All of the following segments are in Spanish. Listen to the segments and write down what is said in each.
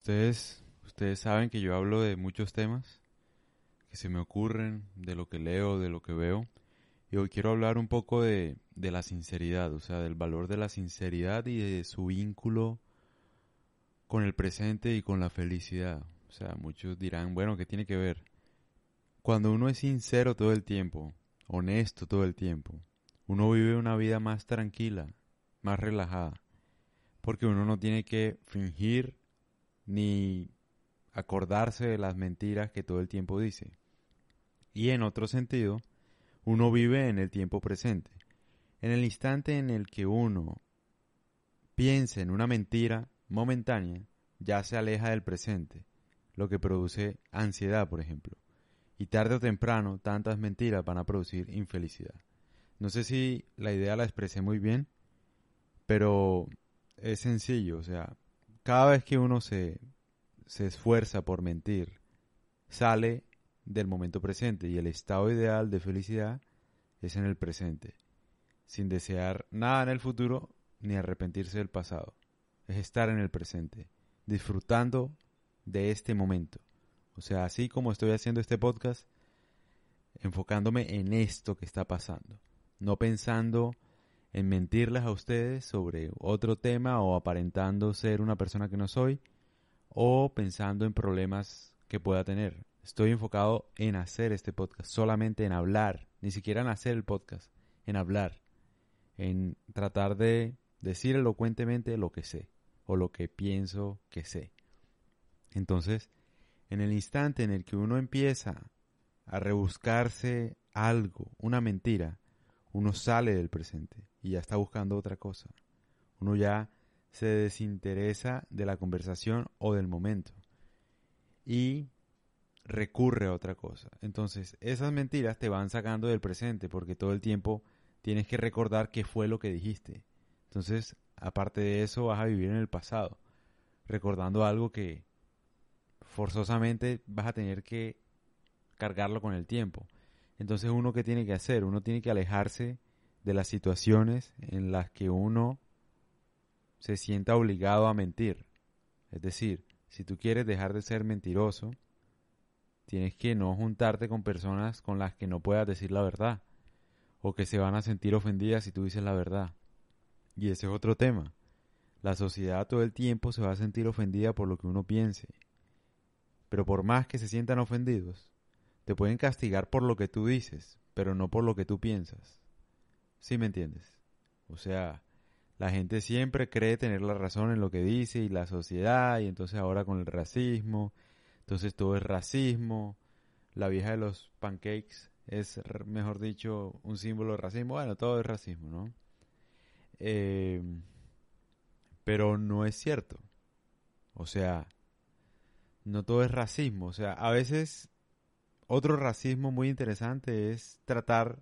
Ustedes, ustedes saben que yo hablo de muchos temas que se me ocurren, de lo que leo, de lo que veo. Y hoy quiero hablar un poco de, de la sinceridad, o sea, del valor de la sinceridad y de su vínculo con el presente y con la felicidad. O sea, muchos dirán, bueno, ¿qué tiene que ver? Cuando uno es sincero todo el tiempo, honesto todo el tiempo, uno vive una vida más tranquila, más relajada, porque uno no tiene que fingir ni acordarse de las mentiras que todo el tiempo dice. Y en otro sentido, uno vive en el tiempo presente. En el instante en el que uno piensa en una mentira momentánea, ya se aleja del presente, lo que produce ansiedad, por ejemplo. Y tarde o temprano, tantas mentiras van a producir infelicidad. No sé si la idea la expresé muy bien, pero es sencillo, o sea, cada vez que uno se, se esfuerza por mentir, sale del momento presente y el estado ideal de felicidad es en el presente, sin desear nada en el futuro ni arrepentirse del pasado. Es estar en el presente, disfrutando de este momento. O sea, así como estoy haciendo este podcast, enfocándome en esto que está pasando, no pensando en mentirles a ustedes sobre otro tema o aparentando ser una persona que no soy o pensando en problemas que pueda tener. Estoy enfocado en hacer este podcast, solamente en hablar, ni siquiera en hacer el podcast, en hablar, en tratar de decir elocuentemente lo que sé o lo que pienso que sé. Entonces, en el instante en el que uno empieza a rebuscarse algo, una mentira, uno sale del presente y ya está buscando otra cosa. Uno ya se desinteresa de la conversación o del momento y recurre a otra cosa. Entonces, esas mentiras te van sacando del presente porque todo el tiempo tienes que recordar qué fue lo que dijiste. Entonces, aparte de eso, vas a vivir en el pasado, recordando algo que forzosamente vas a tener que cargarlo con el tiempo. Entonces, uno que tiene que hacer, uno tiene que alejarse de las situaciones en las que uno se sienta obligado a mentir. Es decir, si tú quieres dejar de ser mentiroso, tienes que no juntarte con personas con las que no puedas decir la verdad o que se van a sentir ofendidas si tú dices la verdad. Y ese es otro tema. La sociedad todo el tiempo se va a sentir ofendida por lo que uno piense. Pero por más que se sientan ofendidos, te pueden castigar por lo que tú dices, pero no por lo que tú piensas. ¿Sí me entiendes? O sea, la gente siempre cree tener la razón en lo que dice y la sociedad, y entonces ahora con el racismo, entonces todo es racismo, la vieja de los pancakes es, mejor dicho, un símbolo de racismo, bueno, todo es racismo, ¿no? Eh, pero no es cierto. O sea, no todo es racismo. O sea, a veces otro racismo muy interesante es tratar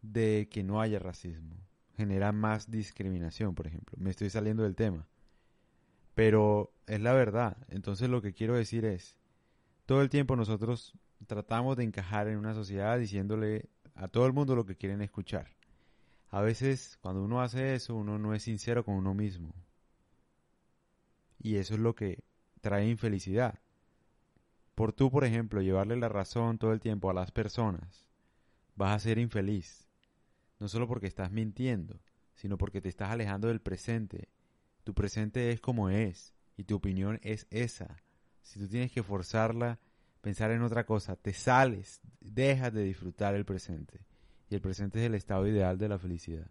de que no haya racismo. Genera más discriminación, por ejemplo. Me estoy saliendo del tema. Pero es la verdad. Entonces lo que quiero decir es, todo el tiempo nosotros tratamos de encajar en una sociedad diciéndole a todo el mundo lo que quieren escuchar. A veces cuando uno hace eso, uno no es sincero con uno mismo. Y eso es lo que trae infelicidad. Por tú, por ejemplo, llevarle la razón todo el tiempo a las personas, vas a ser infeliz. No solo porque estás mintiendo, sino porque te estás alejando del presente. Tu presente es como es y tu opinión es esa. Si tú tienes que forzarla, pensar en otra cosa, te sales, dejas de disfrutar el presente. Y el presente es el estado ideal de la felicidad.